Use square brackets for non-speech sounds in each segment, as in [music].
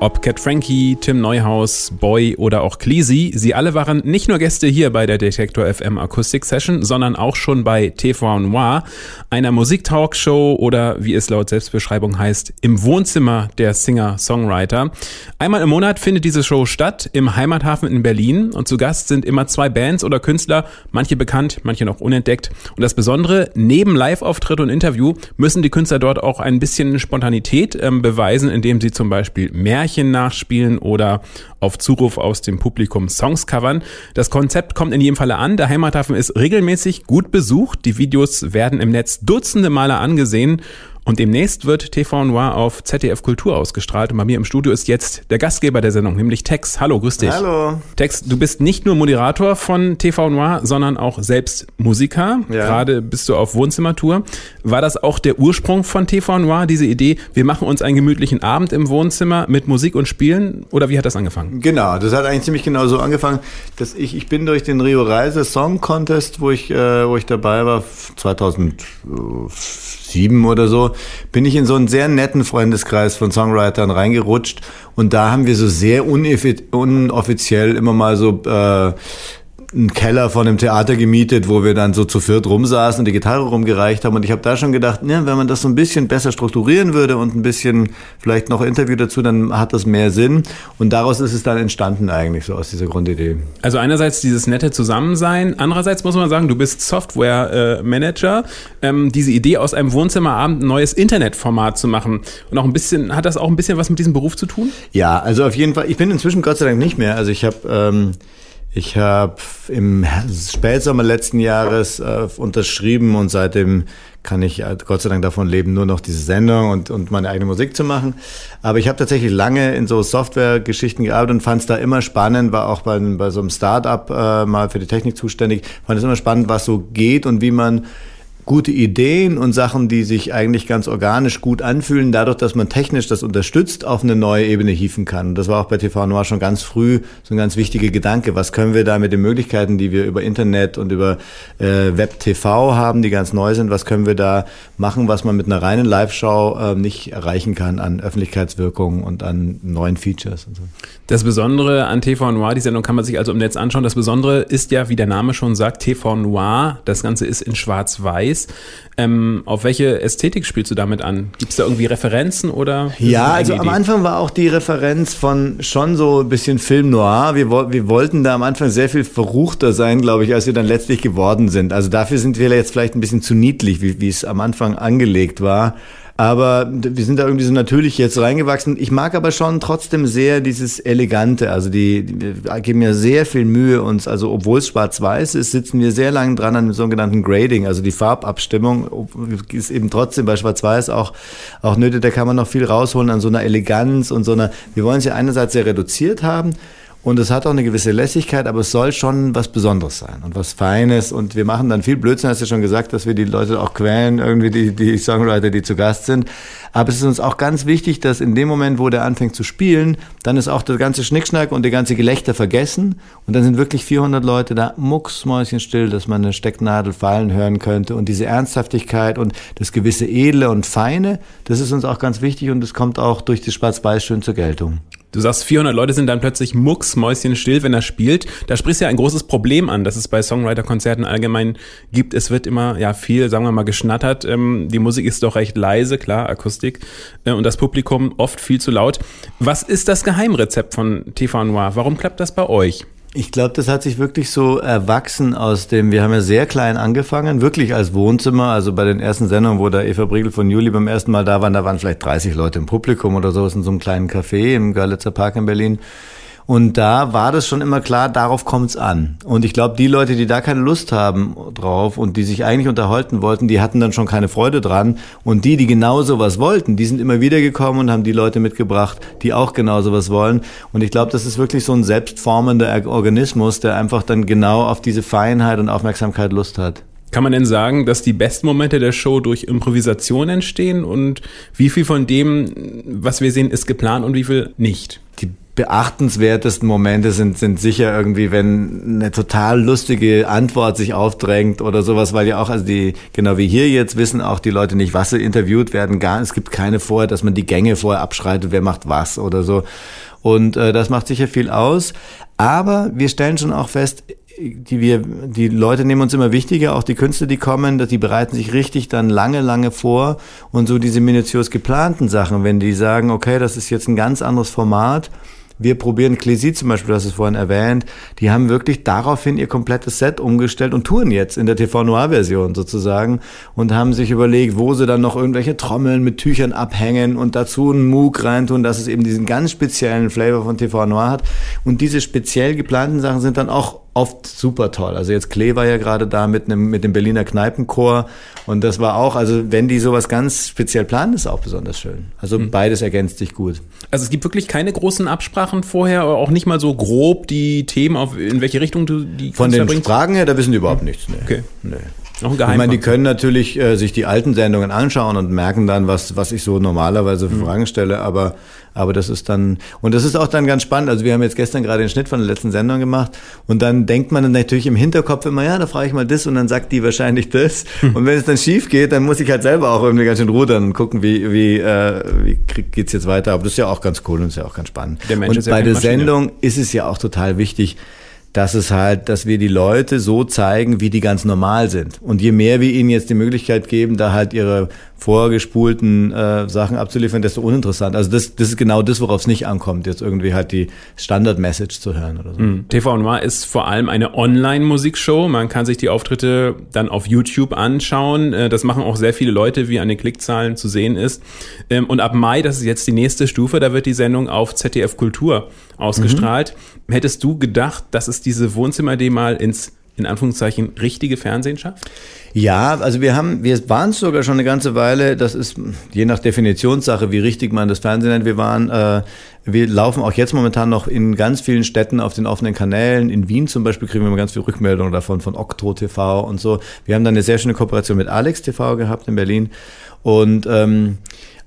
Ob Cat Frankie, Tim Neuhaus, Boy oder auch Cleasy, sie alle waren nicht nur Gäste hier bei der Detektor FM Akustik Session, sondern auch schon bei TV Noir, einer Musiktalkshow oder wie es laut Selbstbeschreibung heißt, im Wohnzimmer der Singer-Songwriter. Einmal im Monat findet diese Show statt im Heimathafen in Berlin und zu Gast sind immer zwei Bands oder Künstler, manche bekannt, manche noch unentdeckt. Und das Besondere, neben Live-Auftritt und Interview müssen die Künstler dort auch ein bisschen Spontanität ähm, beweisen, indem sie zum Beispiel mehr Märchen nachspielen oder auf Zuruf aus dem Publikum Songs covern. Das Konzept kommt in jedem Falle an. Der Heimathafen ist regelmäßig gut besucht. Die Videos werden im Netz dutzende Male angesehen und demnächst wird TV Noir auf ZDF Kultur ausgestrahlt. Und bei mir im Studio ist jetzt der Gastgeber der Sendung, nämlich Tex. Hallo, grüß dich. Hallo. Tex, du bist nicht nur Moderator von TV Noir, sondern auch selbst Musiker. Ja. Gerade bist du auf Wohnzimmertour. War das auch der Ursprung von TV Noir, diese Idee, wir machen uns einen gemütlichen Abend im Wohnzimmer mit Musik und Spielen? Oder wie hat das angefangen? Genau, das hat eigentlich ziemlich genau so angefangen, dass ich, ich bin durch den Rio Reise Song Contest, wo ich, äh, wo ich dabei war, 2007 oder so, bin ich in so einen sehr netten Freundeskreis von Songwritern reingerutscht. Und da haben wir so sehr unoffiziell immer mal so äh, einen Keller von einem Theater gemietet, wo wir dann so zu viert rumsaßen und die Gitarre rumgereicht haben. Und ich habe da schon gedacht, ne, wenn man das so ein bisschen besser strukturieren würde und ein bisschen vielleicht noch Interview dazu, dann hat das mehr Sinn. Und daraus ist es dann entstanden eigentlich, so aus dieser Grundidee. Also einerseits dieses nette Zusammensein, andererseits muss man sagen, du bist Software-Manager. Ähm, diese Idee aus einem Wohnzimmerabend ein neues Internetformat zu machen. Und auch ein bisschen, hat das auch ein bisschen was mit diesem Beruf zu tun? Ja, also auf jeden Fall. Ich bin inzwischen Gott sei Dank nicht mehr. Also ich habe... Ähm, ich habe im Spätsommer letzten Jahres äh, unterschrieben und seitdem kann ich äh, Gott sei Dank davon leben, nur noch diese Sendung und, und meine eigene Musik zu machen. Aber ich habe tatsächlich lange in so Software-Geschichten gearbeitet und fand es da immer spannend, war auch bei, bei so einem Start-up äh, mal für die Technik zuständig, fand es immer spannend, was so geht und wie man gute Ideen und Sachen, die sich eigentlich ganz organisch gut anfühlen, dadurch, dass man technisch das unterstützt, auf eine neue Ebene hieven kann. Und das war auch bei TV Noir schon ganz früh so ein ganz wichtiger Gedanke. Was können wir da mit den Möglichkeiten, die wir über Internet und über äh, Web TV haben, die ganz neu sind, was können wir da machen, was man mit einer reinen Live-Show äh, nicht erreichen kann an Öffentlichkeitswirkung und an neuen Features und so. Das Besondere an TV Noir, die Sendung kann man sich also im Netz anschauen. Das Besondere ist ja, wie der Name schon sagt, TV Noir. Das Ganze ist in schwarz-weiß ist. Ähm, auf welche Ästhetik spielst du damit an? Gibt es da irgendwie Referenzen oder? Ja, also Idee? am Anfang war auch die Referenz von schon so ein bisschen Film Noir. Wir, wir wollten da am Anfang sehr viel verruchter sein, glaube ich, als wir dann letztlich geworden sind. Also dafür sind wir jetzt vielleicht ein bisschen zu niedlich, wie es am Anfang angelegt war. Aber wir sind da irgendwie so natürlich jetzt reingewachsen. Ich mag aber schon trotzdem sehr dieses Elegante. Also die, die geben ja sehr viel Mühe uns. Also obwohl es schwarz-weiß ist, sitzen wir sehr lange dran an dem sogenannten Grading, also die Farbabstimmung ist eben trotzdem bei schwarz-weiß auch, auch nötig. Da kann man noch viel rausholen an so einer Eleganz und so einer, wir wollen es ja einerseits sehr reduziert haben. Und es hat auch eine gewisse Lässigkeit, aber es soll schon was Besonderes sein und was Feines. Und wir machen dann viel Blödsinn, hast du ja schon gesagt, dass wir die Leute auch quälen, irgendwie die, die Songwriter, die zu Gast sind. Aber es ist uns auch ganz wichtig, dass in dem Moment, wo der anfängt zu spielen, dann ist auch der ganze Schnickschnack und die ganze Gelächter vergessen. Und dann sind wirklich 400 Leute da mucksmäuschenstill, dass man eine Stecknadel fallen hören könnte. Und diese Ernsthaftigkeit und das gewisse Edle und Feine, das ist uns auch ganz wichtig und es kommt auch durch die Schwarz-Weiß schön zur Geltung. Du sagst, 400 Leute sind dann plötzlich mucksmäuschenstill, wenn er spielt. Da sprichst du ja ein großes Problem an, das es bei Songwriter-Konzerten allgemein gibt. Es wird immer ja viel, sagen wir mal, geschnattert. Ähm, die Musik ist doch recht leise, klar, Akustik. Äh, und das Publikum oft viel zu laut. Was ist das Geheimrezept von TV Noir? Warum klappt das bei euch? Ich glaube, das hat sich wirklich so erwachsen aus dem, wir haben ja sehr klein angefangen, wirklich als Wohnzimmer, also bei den ersten Sendungen, wo da Eva Briegel von Juli beim ersten Mal da waren, da waren vielleicht 30 Leute im Publikum oder so, in so einem kleinen Café im Görlitzer Park in Berlin. Und da war das schon immer klar, darauf kommt's an. Und ich glaube, die Leute, die da keine Lust haben drauf und die sich eigentlich unterhalten wollten, die hatten dann schon keine Freude dran. Und die, die genau sowas wollten, die sind immer wieder gekommen und haben die Leute mitgebracht, die auch genau sowas wollen. Und ich glaube, das ist wirklich so ein selbstformender Organismus, der einfach dann genau auf diese Feinheit und Aufmerksamkeit Lust hat. Kann man denn sagen, dass die besten Momente der Show durch Improvisation entstehen und wie viel von dem, was wir sehen, ist geplant und wie viel nicht? Die beachtenswertesten Momente sind, sind sicher irgendwie, wenn eine total lustige Antwort sich aufdrängt oder sowas, weil ja auch, also die, genau wie hier jetzt, wissen auch die Leute nicht, was sie interviewt werden. Gar, es gibt keine vorher, dass man die Gänge vorher abschreitet, wer macht was oder so. Und äh, das macht sicher viel aus. Aber wir stellen schon auch fest, die wir, die Leute nehmen uns immer wichtiger, auch die Künstler, die kommen, dass die bereiten sich richtig dann lange, lange vor und so diese minutiös geplanten Sachen, wenn die sagen, okay, das ist jetzt ein ganz anderes Format, wir probieren Clécy zum Beispiel, hast es vorhin erwähnt, die haben wirklich daraufhin ihr komplettes Set umgestellt und touren jetzt in der TV Noir Version sozusagen und haben sich überlegt, wo sie dann noch irgendwelche Trommeln mit Tüchern abhängen und dazu einen Moog reintun, dass es eben diesen ganz speziellen Flavor von TV Noir hat. Und diese speziell geplanten Sachen sind dann auch oft super toll. Also jetzt Klee war ja gerade da mit einem mit dem Berliner Kneipenchor und das war auch, also wenn die sowas ganz speziell planen, ist auch besonders schön. Also mhm. beides ergänzt sich gut. Also es gibt wirklich keine großen Absprachen vorher, auch nicht mal so grob die Themen auf in welche Richtung du die Von den bringst? Fragen her, da wissen die überhaupt nichts. Nee. Okay. Nee. Ein ich meine, die können natürlich äh, sich die alten Sendungen anschauen und merken dann, was, was ich so normalerweise für mhm. Fragen stelle, aber, aber das ist dann, und das ist auch dann ganz spannend. Also wir haben jetzt gestern gerade den Schnitt von der letzten Sendung gemacht und dann denkt man dann natürlich im Hinterkopf immer, ja, da frage ich mal das und dann sagt die wahrscheinlich das. Mhm. Und wenn es dann schief geht, dann muss ich halt selber auch irgendwie ganz schön rudern und gucken, wie, wie, äh, wie geht's jetzt weiter. Aber das ist ja auch ganz cool und ist ja auch ganz spannend. Der und bei der Maschine. Sendung ist es ja auch total wichtig, dass es halt, dass wir die Leute so zeigen, wie die ganz normal sind. Und je mehr wir ihnen jetzt die Möglichkeit geben, da halt ihre vorgespulten äh, Sachen abzuliefern, desto uninteressant. Also das, das ist genau das, worauf es nicht ankommt, jetzt irgendwie halt die Standard-Message zu hören oder so. Mhm. TV Noir ist vor allem eine Online-Musikshow. Man kann sich die Auftritte dann auf YouTube anschauen. Äh, das machen auch sehr viele Leute, wie an den Klickzahlen zu sehen ist. Ähm, und ab Mai, das ist jetzt die nächste Stufe, da wird die Sendung auf ZDF Kultur ausgestrahlt. Mhm. Hättest du gedacht, dass es diese Wohnzimmer-D mal ins in Anführungszeichen richtige Fernsehen schafft? Ja, also wir haben, wir waren es sogar schon eine ganze Weile, das ist je nach Definitionssache, wie richtig man das Fernsehen nennt. Wir waren, äh, wir laufen auch jetzt momentan noch in ganz vielen Städten auf den offenen Kanälen. In Wien zum Beispiel kriegen wir immer ganz viele Rückmeldungen davon, von Octro TV und so. Wir haben dann eine sehr schöne Kooperation mit Alex TV gehabt in Berlin. Und ähm,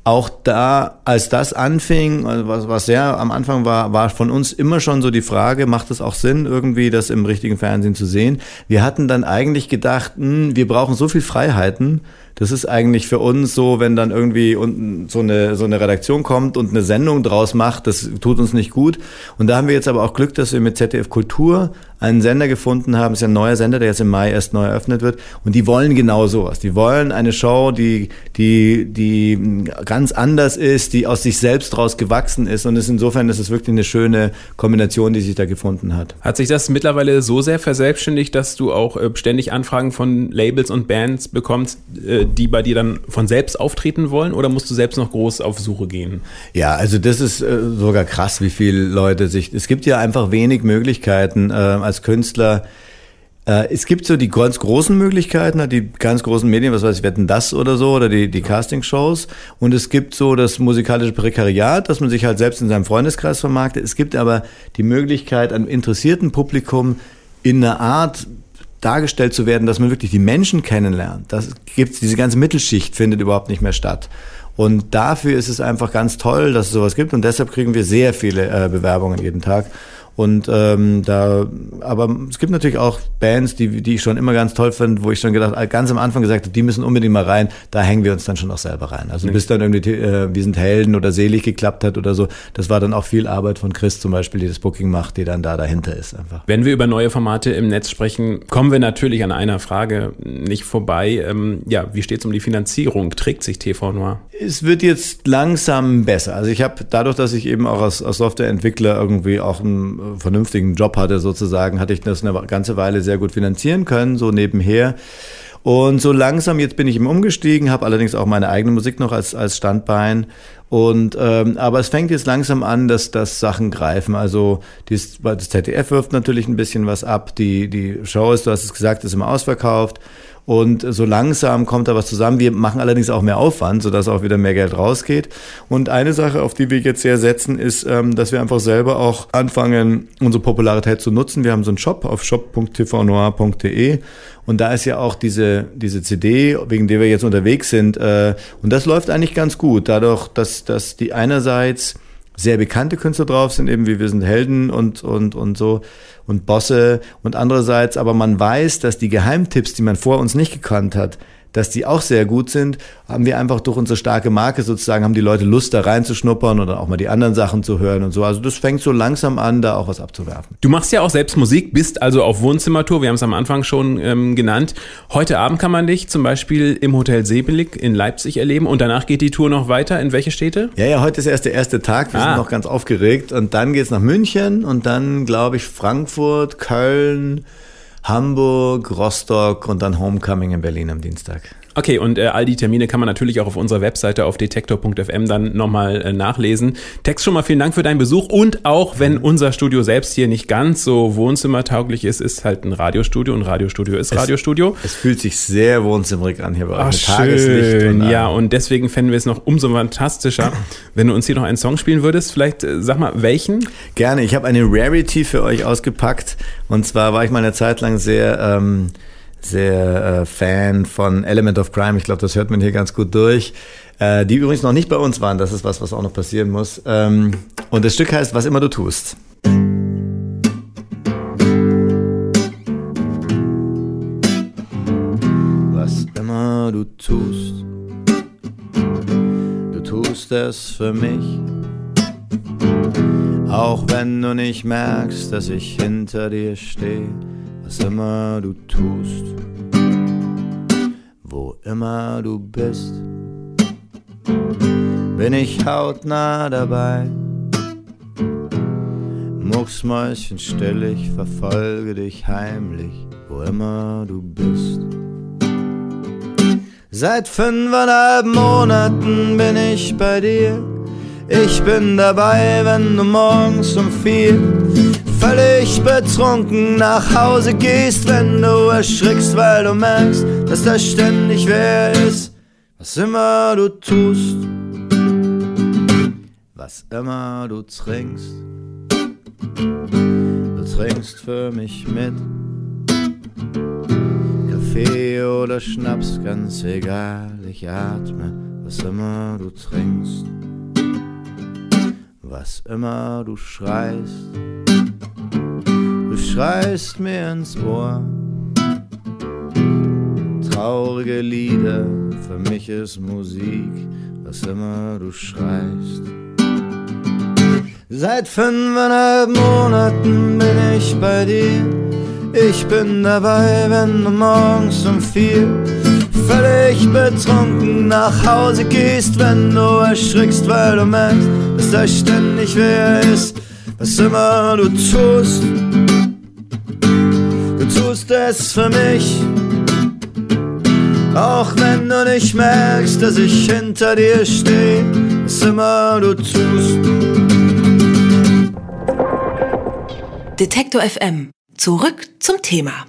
auch da, als das anfing, also was, was sehr am Anfang war, war von uns immer schon so die Frage, macht es auch Sinn, irgendwie das im richtigen Fernsehen zu sehen? Wir hatten dann eigentlich gedacht, mh, hm, wir brauchen so viel Freiheiten, das ist eigentlich für uns so, wenn dann irgendwie unten so eine, so eine Redaktion kommt und eine Sendung draus macht, das tut uns nicht gut. Und da haben wir jetzt aber auch Glück, dass wir mit ZDF Kultur einen Sender gefunden haben. Das ist ja ein neuer Sender, der jetzt im Mai erst neu eröffnet wird. Und die wollen genau sowas. Die wollen eine Show, die, die, die ganz anders ist, die aus sich selbst raus gewachsen ist. Und ist insofern ist es wirklich eine schöne Kombination, die sich da gefunden hat. Hat sich das mittlerweile so sehr verselbstständigt, dass du auch äh, ständig Anfragen von Labels und Bands bekommst, äh, die bei dir dann von selbst auftreten wollen oder musst du selbst noch groß auf Suche gehen? Ja, also das ist äh, sogar krass, wie viele Leute sich. Es gibt ja einfach wenig Möglichkeiten als Künstler. Äh, es gibt so die ganz großen Möglichkeiten, die ganz großen Medien, was weiß ich, wetten das oder so, oder die, die Castingshows. Und es gibt so das musikalische Prekariat, dass man sich halt selbst in seinem Freundeskreis vermarktet. Es gibt aber die Möglichkeit, einem interessierten Publikum in einer Art dargestellt zu werden, dass man wirklich die Menschen kennenlernt. Das gibt's, diese ganze Mittelschicht findet überhaupt nicht mehr statt. Und dafür ist es einfach ganz toll, dass es sowas gibt und deshalb kriegen wir sehr viele äh, Bewerbungen jeden Tag. Und ähm, da, aber es gibt natürlich auch Bands, die, die ich schon immer ganz toll finde, wo ich schon gedacht, ganz am Anfang gesagt habe, die müssen unbedingt mal rein. Da hängen wir uns dann schon auch selber rein. Also bis dann irgendwie äh, wir sind Helden oder selig geklappt hat oder so, das war dann auch viel Arbeit von Chris zum Beispiel, die das Booking macht, die dann da dahinter ist einfach. Wenn wir über neue Formate im Netz sprechen, kommen wir natürlich an einer Frage nicht vorbei. Ähm, ja, wie steht es um die Finanzierung? Trägt sich TV Noir? Es wird jetzt langsam besser. Also ich habe dadurch, dass ich eben auch als, als Softwareentwickler irgendwie auch ein vernünftigen Job hatte sozusagen, hatte ich das eine ganze Weile sehr gut finanzieren können, so nebenher. Und so langsam, jetzt bin ich ihm umgestiegen, habe allerdings auch meine eigene Musik noch als, als Standbein. Und ähm, aber es fängt jetzt langsam an, dass, dass Sachen greifen. Also dies, das ZDF wirft natürlich ein bisschen was ab. Die, die Show ist, du hast es gesagt, ist immer ausverkauft. Und so langsam kommt da was zusammen. Wir machen allerdings auch mehr Aufwand, sodass auch wieder mehr Geld rausgeht. Und eine Sache, auf die wir jetzt sehr setzen, ist, ähm, dass wir einfach selber auch anfangen, unsere Popularität zu nutzen. Wir haben so einen Shop auf shop.tvnoir.de und da ist ja auch diese, diese CD, wegen der wir jetzt unterwegs sind. Äh, und das läuft eigentlich ganz gut, dadurch, dass, dass die einerseits sehr bekannte Künstler drauf sind, eben wie wir sind Helden und, und, und so und Bosse und andererseits aber man weiß, dass die Geheimtipps, die man vor uns nicht gekannt hat, dass die auch sehr gut sind, haben wir einfach durch unsere starke Marke sozusagen, haben die Leute Lust da reinzuschnuppern oder auch mal die anderen Sachen zu hören und so. Also das fängt so langsam an, da auch was abzuwerfen. Du machst ja auch selbst Musik, bist also auf Wohnzimmertour, wir haben es am Anfang schon ähm, genannt. Heute Abend kann man dich zum Beispiel im Hotel Seebelig in Leipzig erleben und danach geht die Tour noch weiter. In welche Städte? Ja, ja, heute ist erst der erste Tag, wir ah. sind noch ganz aufgeregt und dann geht's nach München und dann, glaube ich, Frankfurt, Köln, Hamburg, Rostock und dann Homecoming in Berlin am Dienstag. Okay, und äh, all die Termine kann man natürlich auch auf unserer Webseite auf detektor.fm dann nochmal äh, nachlesen. Text schon mal vielen Dank für deinen Besuch und auch wenn unser Studio selbst hier nicht ganz so wohnzimmertauglich ist, ist halt ein Radiostudio und Radiostudio ist es, Radiostudio. Es fühlt sich sehr wohnzimmerig an hier bei euch. Ach, Tageslicht. Und, ja, und deswegen fänden wir es noch umso fantastischer, [clears throat] wenn du uns hier noch einen Song spielen würdest. Vielleicht äh, sag mal, welchen? Gerne, ich habe eine Rarity für euch ausgepackt und zwar war ich mal eine Zeit lang sehr... Ähm, sehr äh, Fan von Element of Crime. Ich glaube, das hört man hier ganz gut durch. Äh, die übrigens noch nicht bei uns waren. Das ist was, was auch noch passieren muss. Ähm, und das Stück heißt Was immer du tust. Was immer du tust, du tust es für mich. Auch wenn du nicht merkst, dass ich hinter dir stehe was immer du tust, wo immer du bist, bin ich hautnah dabei. Mucksmäuschen still, ich verfolge dich heimlich, wo immer du bist. Seit fünfeinhalb Monaten bin ich bei dir. Ich bin dabei, wenn du morgens um vier völlig betrunken nach Hause gehst, wenn du erschrickst, weil du merkst, dass da ständig wer ist, was immer du tust, was immer du trinkst, du trinkst für mich mit. Kaffee oder Schnaps, ganz egal, ich atme, was immer du trinkst, was immer du schreist schreist mir ins Ohr. Traurige Lieder, für mich ist Musik, was immer du schreist. Seit fünfeinhalb Monaten bin ich bei dir. Ich bin dabei, wenn du morgens um vier völlig betrunken nach Hause gehst, wenn du erschrickst, weil du merkst, dass da ständig wer ist, was immer du tust tust es für mich. Auch wenn du nicht merkst, dass ich hinter dir stehe, was immer du tust. Detektor FM. Zurück zum Thema.